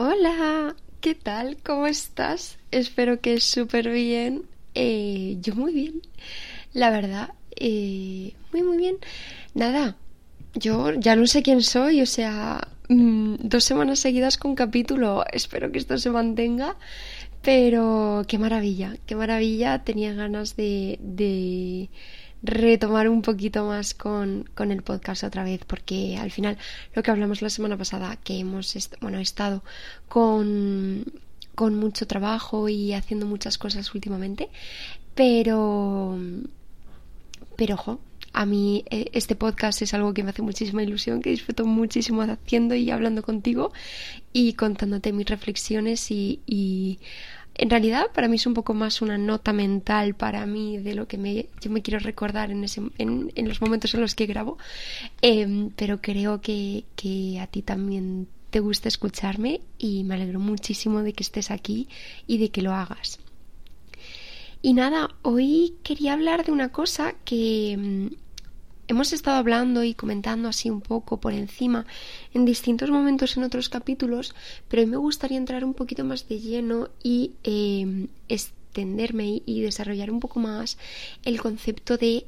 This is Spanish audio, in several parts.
Hola, ¿qué tal? ¿Cómo estás? Espero que súper bien. Eh, yo muy bien, la verdad. Eh, muy, muy bien. Nada, yo ya no sé quién soy, o sea, mm, dos semanas seguidas con capítulo. Espero que esto se mantenga. Pero qué maravilla, qué maravilla. Tenía ganas de, de retomar un poquito más con, con, el podcast otra vez, porque al final lo que hablamos la semana pasada, que hemos bueno, estado con, con mucho trabajo y haciendo muchas cosas últimamente, pero, pero ojo, a mí eh, este podcast es algo que me hace muchísima ilusión, que disfruto muchísimo haciendo y hablando contigo y contándote mis reflexiones y en realidad para mí es un poco más una nota mental para mí de lo que yo me quiero recordar en, los momentos en los que grabo, eh, pero creo que, que a ti también te gusta escucharme y me alegro muchísimo de que estés aquí y de que lo hagas. Y nada, hoy quería hablar de una cosa que mm, hemos estado hablando y comentando así un poco por encima en distintos momentos en otros capítulos, pero me gustaría entrar un poquito más de lleno y eh, extenderme y, desarrollar un poco más el concepto de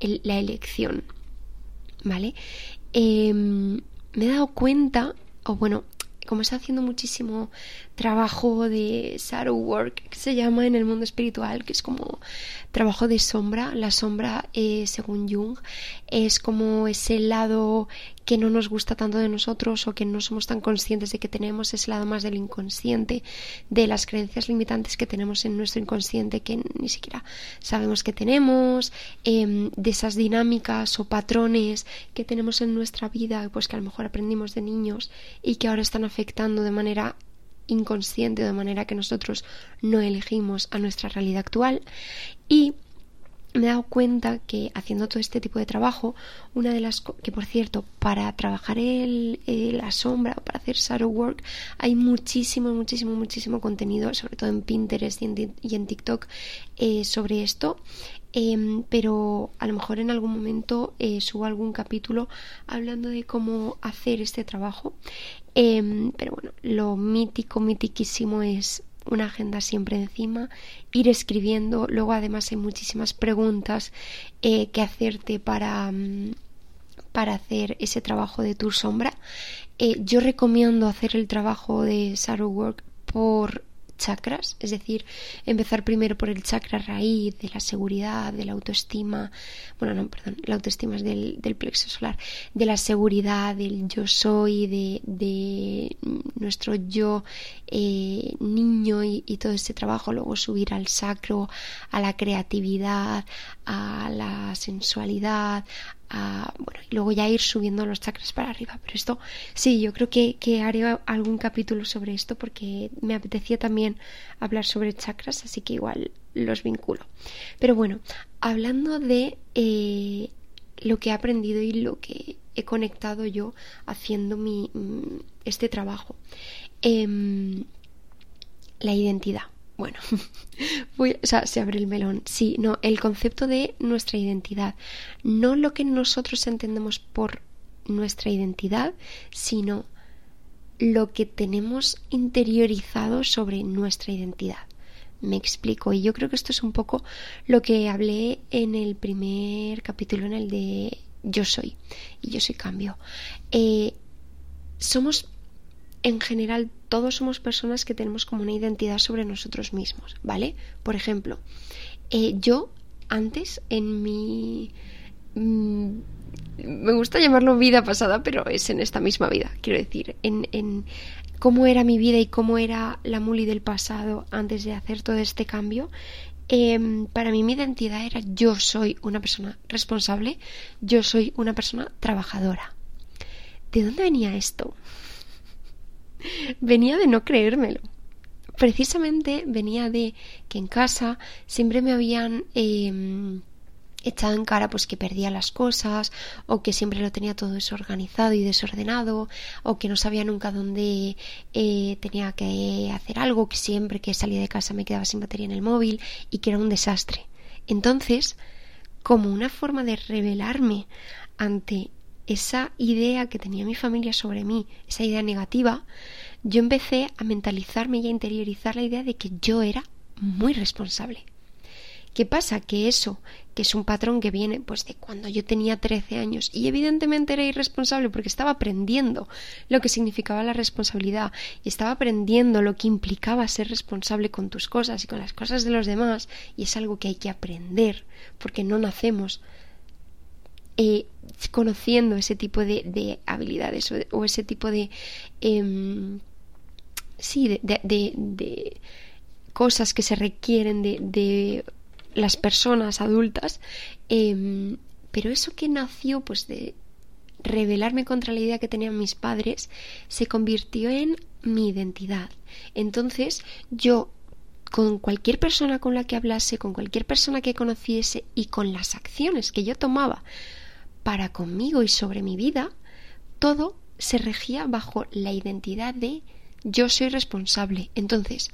la elección. ¿Vale? Eh, me he dado cuenta, o bueno, como está haciendo muchísimo trabajo de shadow work, que se llama en el mundo espiritual, que es como trabajo de sombra. La sombra, eh, según Jung, es como ese lado que no nos gusta tanto de nosotros o que no somos tan conscientes de que tenemos, ese lado más del inconsciente, de las creencias limitantes que tenemos en nuestro inconsciente que ni siquiera sabemos que tenemos, eh, de esas dinámicas o patrones que tenemos en nuestra vida, pues que a lo mejor aprendimos de niños y que ahora están afectando de manera inconsciente, de manera que nosotros no elegimos a nuestra realidad actual. Y me he dado cuenta que haciendo todo este tipo de trabajo, una de las que por cierto, para trabajar el, la sombra o para hacer shadow work, hay muchísimo, muchísimo, muchísimo contenido, sobre todo en Pinterest y en, TikTok, eh, sobre esto. Eh, pero a lo mejor en algún momento eh, subo algún capítulo hablando de cómo hacer este trabajo. Eh, pero bueno, lo mítico, mitiquísimo es una agenda siempre encima, ir escribiendo. Luego además hay muchísimas preguntas eh, que hacerte para, um, para hacer ese trabajo de tu sombra. Eh, yo recomiendo hacer el trabajo de Shadow Work por chakras, es decir, empezar primero por el chakra raíz de la seguridad, de la autoestima, bueno, no, perdón, la autoestima es del, del plexo solar, de la seguridad, del yo soy, de, de nuestro yo eh, niño y, todo ese trabajo, luego subir al sacro, a la creatividad, a la sensualidad, a, bueno, y luego ya ir subiendo los chakras para arriba. Pero esto, sí, yo creo que, que haré algún capítulo sobre esto porque me apetecía también hablar sobre chakras, así que igual los vinculo. Pero bueno, hablando de eh, lo que he aprendido y lo que he conectado yo haciendo mi, este trabajo. Eh, la identidad. Bueno, o sea, se abre el melón. Sí, no, el concepto de nuestra identidad. No lo que nosotros entendemos por nuestra identidad, sino lo que tenemos interiorizado sobre nuestra identidad. Me explico. Y yo creo que esto es un poco lo que hablé en el primer capítulo, en el de Yo soy. Y yo soy cambio. Eh, somos en general todos somos personas que tenemos como una identidad sobre nosotros mismos, ¿vale? Por ejemplo, eh, yo antes en mi... Mmm, me gusta llamarlo vida pasada, pero es en esta misma vida, quiero decir, en, en cómo era mi vida y cómo era la Muli del pasado antes de hacer todo este cambio. Eh, para mí mi identidad era yo soy una persona responsable, yo soy una persona trabajadora. ¿De dónde venía esto? Venía de no creérmelo. Precisamente venía de que en casa siempre me habían eh, echado en cara pues que perdía las cosas o que siempre lo tenía todo desorganizado y desordenado o que no sabía nunca dónde eh, tenía que hacer algo, que siempre que salía de casa me quedaba sin batería en el móvil y que era un desastre. Entonces, como una forma de revelarme ante esa idea que tenía mi familia sobre mí, esa idea negativa, yo empecé a mentalizarme y a interiorizar la idea de que yo era muy responsable. ¿Qué pasa? Que eso, que es un patrón que viene pues de cuando yo tenía 13 años y evidentemente era irresponsable porque estaba aprendiendo lo que significaba la responsabilidad y estaba aprendiendo lo que implicaba ser responsable con tus cosas y con las cosas de los demás y es algo que hay que aprender porque no nacemos eh, conociendo ese tipo de, habilidades o, ese tipo de em, sí de, cosas que se requieren de las personas adultas, em, pero eso que nació pues de rebelarme contra la idea que tenían mis padres se convirtió en mi identidad. Entonces yo con cualquier persona con la que hablase, con cualquier persona que conociese y con las acciones que yo tomaba para conmigo y sobre mi vida, todo se regía bajo la identidad de yo soy responsable. Entonces,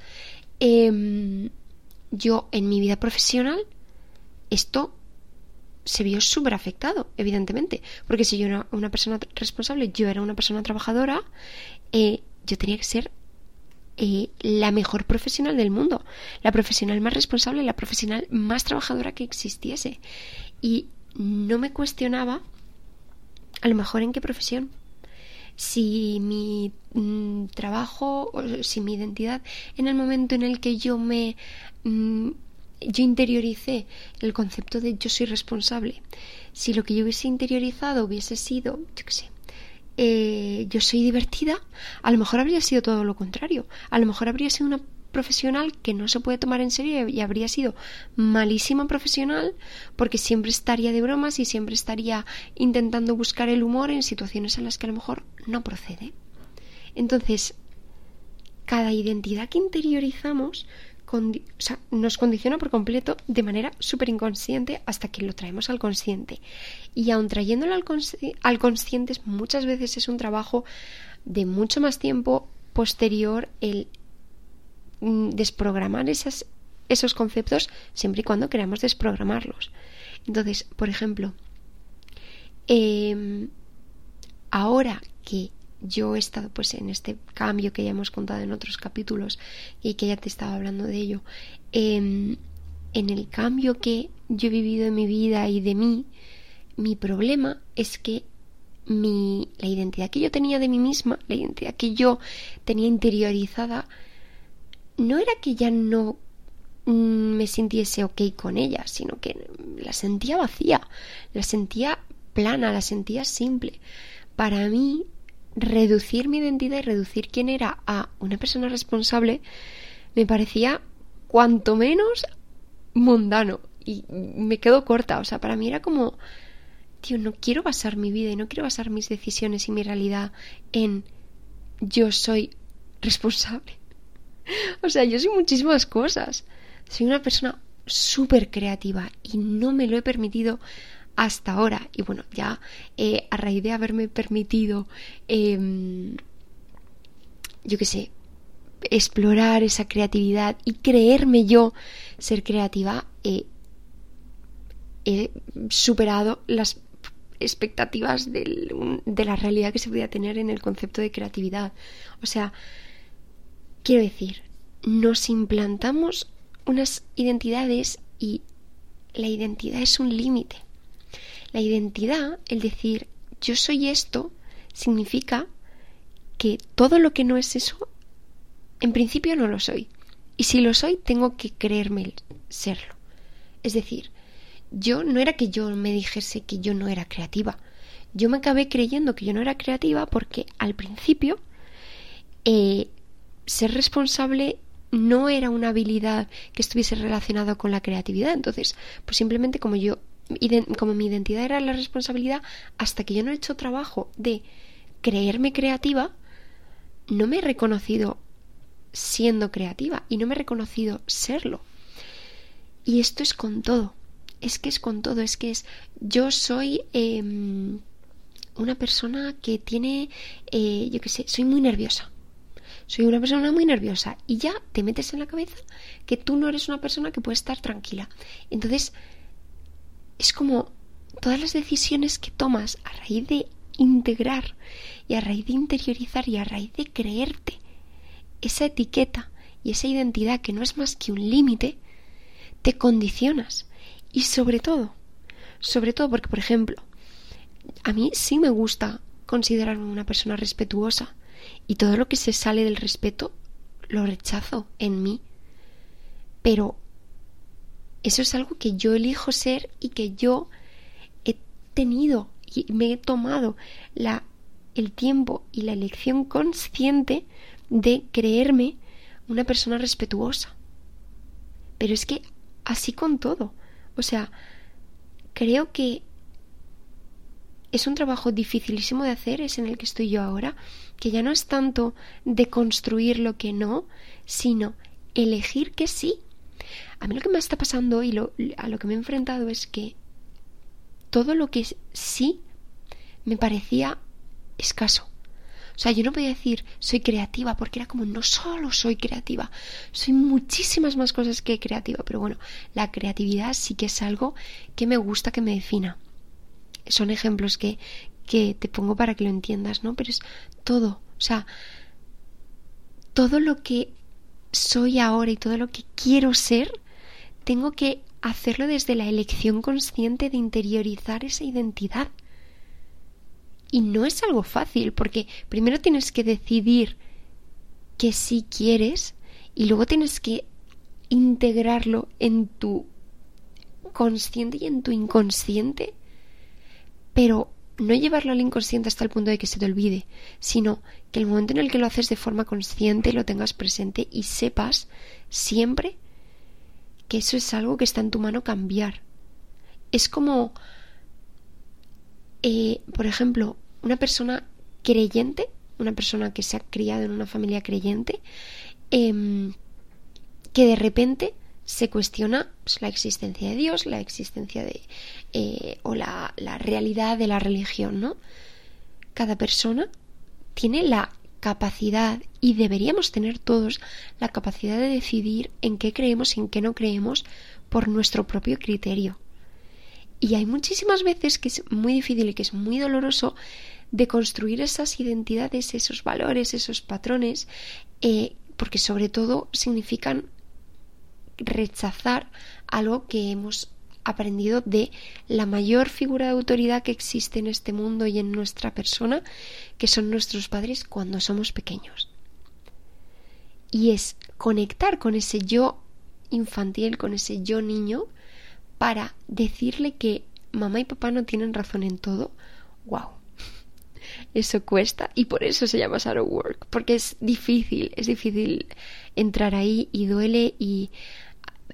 eh, yo en mi vida profesional esto se vio súper afectado, evidentemente, porque si yo era una persona responsable, yo era una persona trabajadora, eh, yo tenía que ser eh, la mejor profesional del mundo, la profesional más responsable, la profesional más trabajadora que existiese. Y no me cuestionaba a lo mejor en qué profesión. Si mi mm, trabajo o si mi identidad en el momento en el que yo me Mm, yo interioricé el concepto de yo soy responsable. Si lo que yo hubiese interiorizado hubiese sido, yo qué sé, eh, yo soy divertida, a lo mejor habría sido todo lo contrario. A lo mejor habría sido una profesional que no se puede tomar en serio y habría sido malísima profesional porque siempre estaría de bromas y siempre estaría intentando buscar el humor en situaciones en las que a lo mejor no procede. Entonces, cada identidad que interiorizamos nos condiciona por completo de manera súper inconsciente hasta que lo traemos al consciente. Y aun trayéndolo al, al consciente muchas veces es un trabajo de mucho más tiempo posterior el desprogramar esas, esos conceptos siempre y cuando queramos desprogramarlos. Entonces, por ejemplo, em, ahora que yo he estado pues en este cambio que ya hemos contado en otros capítulos y que ya te estaba hablando de ello, em, en el cambio que yo he vivido en mi vida y de mí, mi problema es que mi, la identidad que yo tenía de mí misma, la identidad que yo tenía interiorizada, no era que ya no mm, me sintiese ok con ella, sino que la sentía vacía, la sentía plana, la sentía simple. Para mí reducir mi identidad y reducir quién era a una persona responsable me parecía cuanto menos mundano y me quedo corta, o sea, para mí era como tío, no quiero basar mi vida y no quiero basar mis decisiones y mi realidad en yo soy responsable. O sea, yo soy muchísimas cosas. Soy una persona súper creativa y no me lo he permitido hasta ahora. Y bueno, ya eh, a raíz de haberme permitido, em, yo qué sé, explorar esa creatividad y creerme yo ser creativa, he superado las expectativas de la realidad que se podía tener en el concepto de creatividad. O sea, quiero decir, nos implantamos unas identidades y la identidad es un límite. La identidad, el decir yo soy esto, significa que todo lo que no es eso, en principio no lo soy. Y si lo soy, tengo que creerme serlo. Es decir, yo no era que yo me dijese que yo no era creativa. Yo me acabé creyendo que yo no era creativa porque al principio eh, ser responsable no era una habilidad que estuviese relacionada con la creatividad. Entonces, pues simplemente como yo como mi identidad era la responsabilidad, hasta que yo no he hecho trabajo de creerme creativa, no me he reconocido siendo creativa y no me he reconocido serlo. Y esto es con todo, es que es con todo, es que es, yo soy em, una persona que tiene, eh, yo qué sé, soy muy nerviosa. Soy una persona muy nerviosa y ya te metes en la cabeza que tú no eres una persona que puede estar tranquila. Entonces, es como todas las decisiones que tomas a raíz de integrar y a raíz de interiorizar y a raíz de creerte esa etiqueta y esa identidad que no es más que un límite, te condicionas. Y sobre todo, sobre todo porque, por ejemplo, a mí sí me gusta considerarme una persona respetuosa y todo lo que se sale del respeto lo rechazo en mí. Pero eso es algo que yo elijo ser y que yo he tenido y me he tomado la, el tiempo y la elección consciente de creerme una persona respetuosa. Pero es que así con todo. O sea, creo que es un trabajo dificilísimo de hacer, es en el que estoy yo ahora, que ya no es tanto de construir lo que no, sino elegir que sí. A mí lo que me está pasando y lo, a lo que me he enfrentado es que todo lo que sí me parecía escaso. O sea, yo no podía decir soy creativa porque era como no solo soy creativa, soy muchísimas más cosas que creativa, pero bueno, la creatividad sí que es algo que me gusta que me defina son ejemplos que, que te pongo para que lo entiendas, ¿no? Pero es todo, o sea, todo lo que soy ahora y todo lo que quiero ser, tengo que hacerlo desde la elección consciente de interiorizar esa identidad. Y no es algo fácil, porque primero tienes que decidir que sí quieres y luego tienes que integrarlo en tu consciente y en tu inconsciente pero no llevarlo al inconsciente hasta el punto de que se te olvide, sino que el momento en el que lo haces de forma consciente lo tengas presente y sepas siempre que eso es algo que está en tu mano cambiar. Es como, eh, por ejemplo, una persona creyente, una persona que se ha criado en una familia creyente, em, que de repente se cuestiona pues, la existencia de Dios, la existencia de eh, o la, la realidad de la religión, ¿no? Cada persona tiene la capacidad y deberíamos tener todos la capacidad de decidir en qué creemos y en qué no creemos por nuestro propio criterio. Y hay muchísimas veces que es muy difícil y que es muy doloroso de construir esas identidades, esos valores, esos patrones, eh, porque sobre todo significan rechazar algo que hemos aprendido de la mayor figura de autoridad que existe en este mundo y en nuestra persona, que son nuestros padres cuando somos pequeños. Y es conectar con ese yo infantil, con ese yo niño, para decirle que mamá y papá no tienen razón en todo. ¡Wow! Eso cuesta y por eso se llama Shadow Work, porque es difícil, es difícil entrar ahí y duele y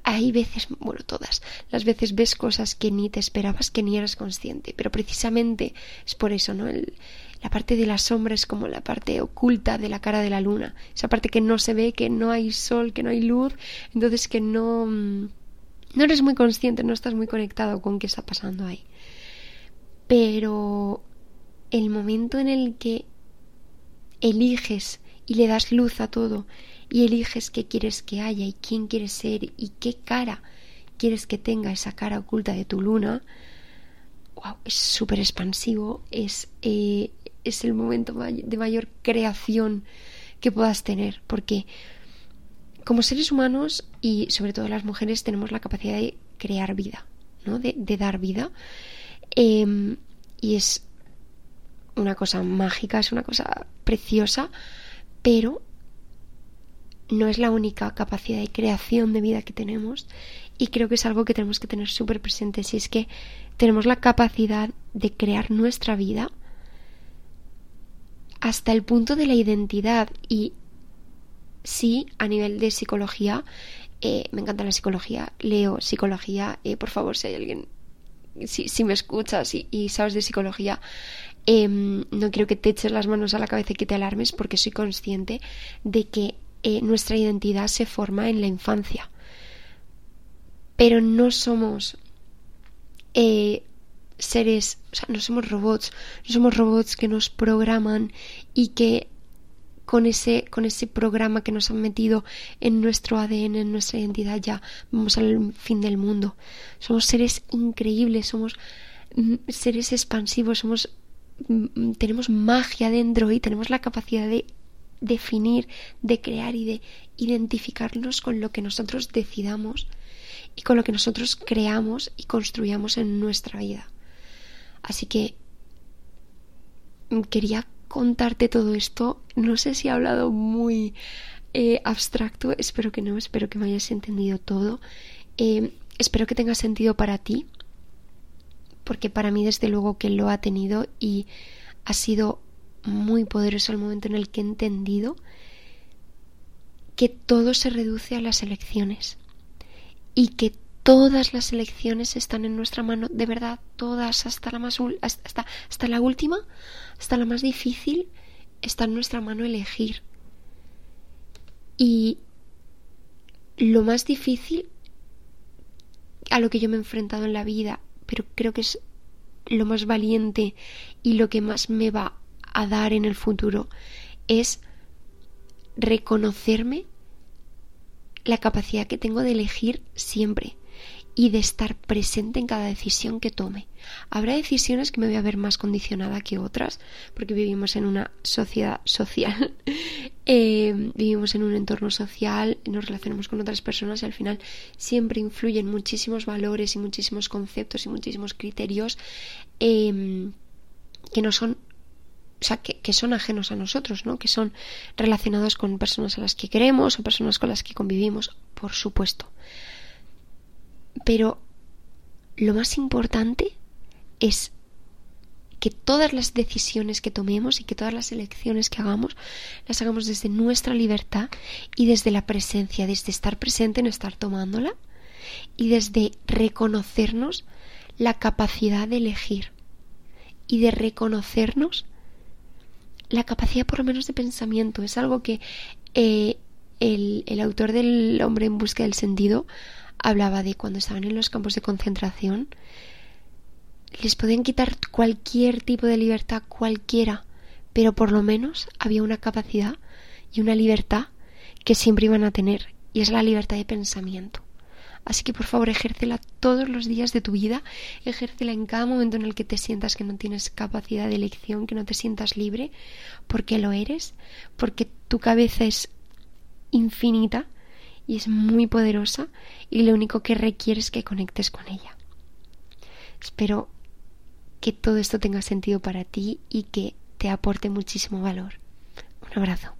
hay veces, bueno, todas, las veces ves cosas que ni te esperabas, que ni eras consciente, pero precisamente es por eso, ¿no? la parte de la sombra es como la parte oculta de la cara de la luna, esa parte que no se ve, que no hay sol, que no hay luz, entonces que no, no eres muy consciente, no estás muy conectado con qué está pasando ahí. Pero el momento en el que eliges y le das luz a todo y eliges qué quieres que haya y quién quieres ser y qué cara quieres que tenga esa cara oculta de tu luna, wow, es súper expansivo, es, eh, es el momento de mayor creación que puedas tener, porque como seres humanos y sobre todo las mujeres tenemos la capacidad de crear vida, ¿no? de, dar vida, em, y es una cosa mágica, es una cosa preciosa, pero no es la única capacidad de creación de vida que tenemos y creo que es algo que tenemos que tener súper presente. Si es que tenemos la capacidad de crear nuestra vida hasta el punto de la identidad y sí a nivel de psicología eh, me encanta la psicología leo psicología eh, por favor si hay alguien si, si me escuchas y, sabes de psicología em, no quiero que te eches las manos a la cabeza y que te alarmes porque soy consciente de que eh, nuestra identidad se forma en la infancia. Pero no somos eh, seres, o sea, no somos robots, no somos robots que nos programan y que con ese, con ese programa que nos han metido en nuestro ADN, en nuestra identidad, ya vamos al fin del mundo. Somos seres increíbles, somos mm, seres expansivos, somos tenemos magia dentro y tenemos la capacidad de definir, de crear y de identificarnos con lo que nosotros decidamos y con lo que nosotros creamos y construyamos en nuestra vida. Así que quería contarte todo esto. No sé si he hablado muy eh, abstracto, espero que no, espero que me hayas entendido todo. Eh, espero que tenga sentido para ti, porque para mí desde luego que lo ha tenido y ha sido muy poderoso el momento en el que he entendido que todo se reduce a las elecciones y que todas las elecciones están en nuestra mano, de verdad, todas, hasta la más hasta, hasta la última, hasta la más difícil, está en nuestra mano elegir. Y lo más difícil a lo que yo me he enfrentado en la vida, pero creo que es lo más valiente y lo que más me va a dar en el futuro es reconocerme la capacidad que tengo de elegir siempre y de estar presente en cada decisión que tome. Habrá decisiones que me voy a ver más condicionada que otras, porque vivimos en una sociedad social, eh, vivimos en un entorno social, nos relacionamos con otras personas y al final siempre influyen muchísimos valores y muchísimos conceptos y muchísimos criterios em, que no son o sea, que, que, son ajenos a nosotros, ¿no? Que son relacionados con personas a las que queremos o personas con las que convivimos, por supuesto. Pero lo más importante es que todas las decisiones que tomemos y que todas las elecciones que hagamos las hagamos desde nuestra libertad y desde la presencia, desde estar presente en estar tomándola y desde reconocernos la capacidad de elegir y de reconocernos la capacidad por lo menos de pensamiento. Es algo que eh, el, el autor del hombre en busca del sentido hablaba de cuando estaban en los campos de concentración, les podían quitar cualquier tipo de libertad, cualquiera, pero por lo menos había una capacidad y una libertad que siempre iban a tener, y es la libertad de pensamiento. Así que por favor ejércela todos los días de tu vida, ejércela en cada momento en el que te sientas que no tienes capacidad de elección, que no te sientas libre, porque lo eres, porque tu cabeza es infinita y es muy poderosa y lo único que requiere es que conectes con ella. Espero que todo esto tenga sentido para ti y que te aporte muchísimo valor. Un abrazo.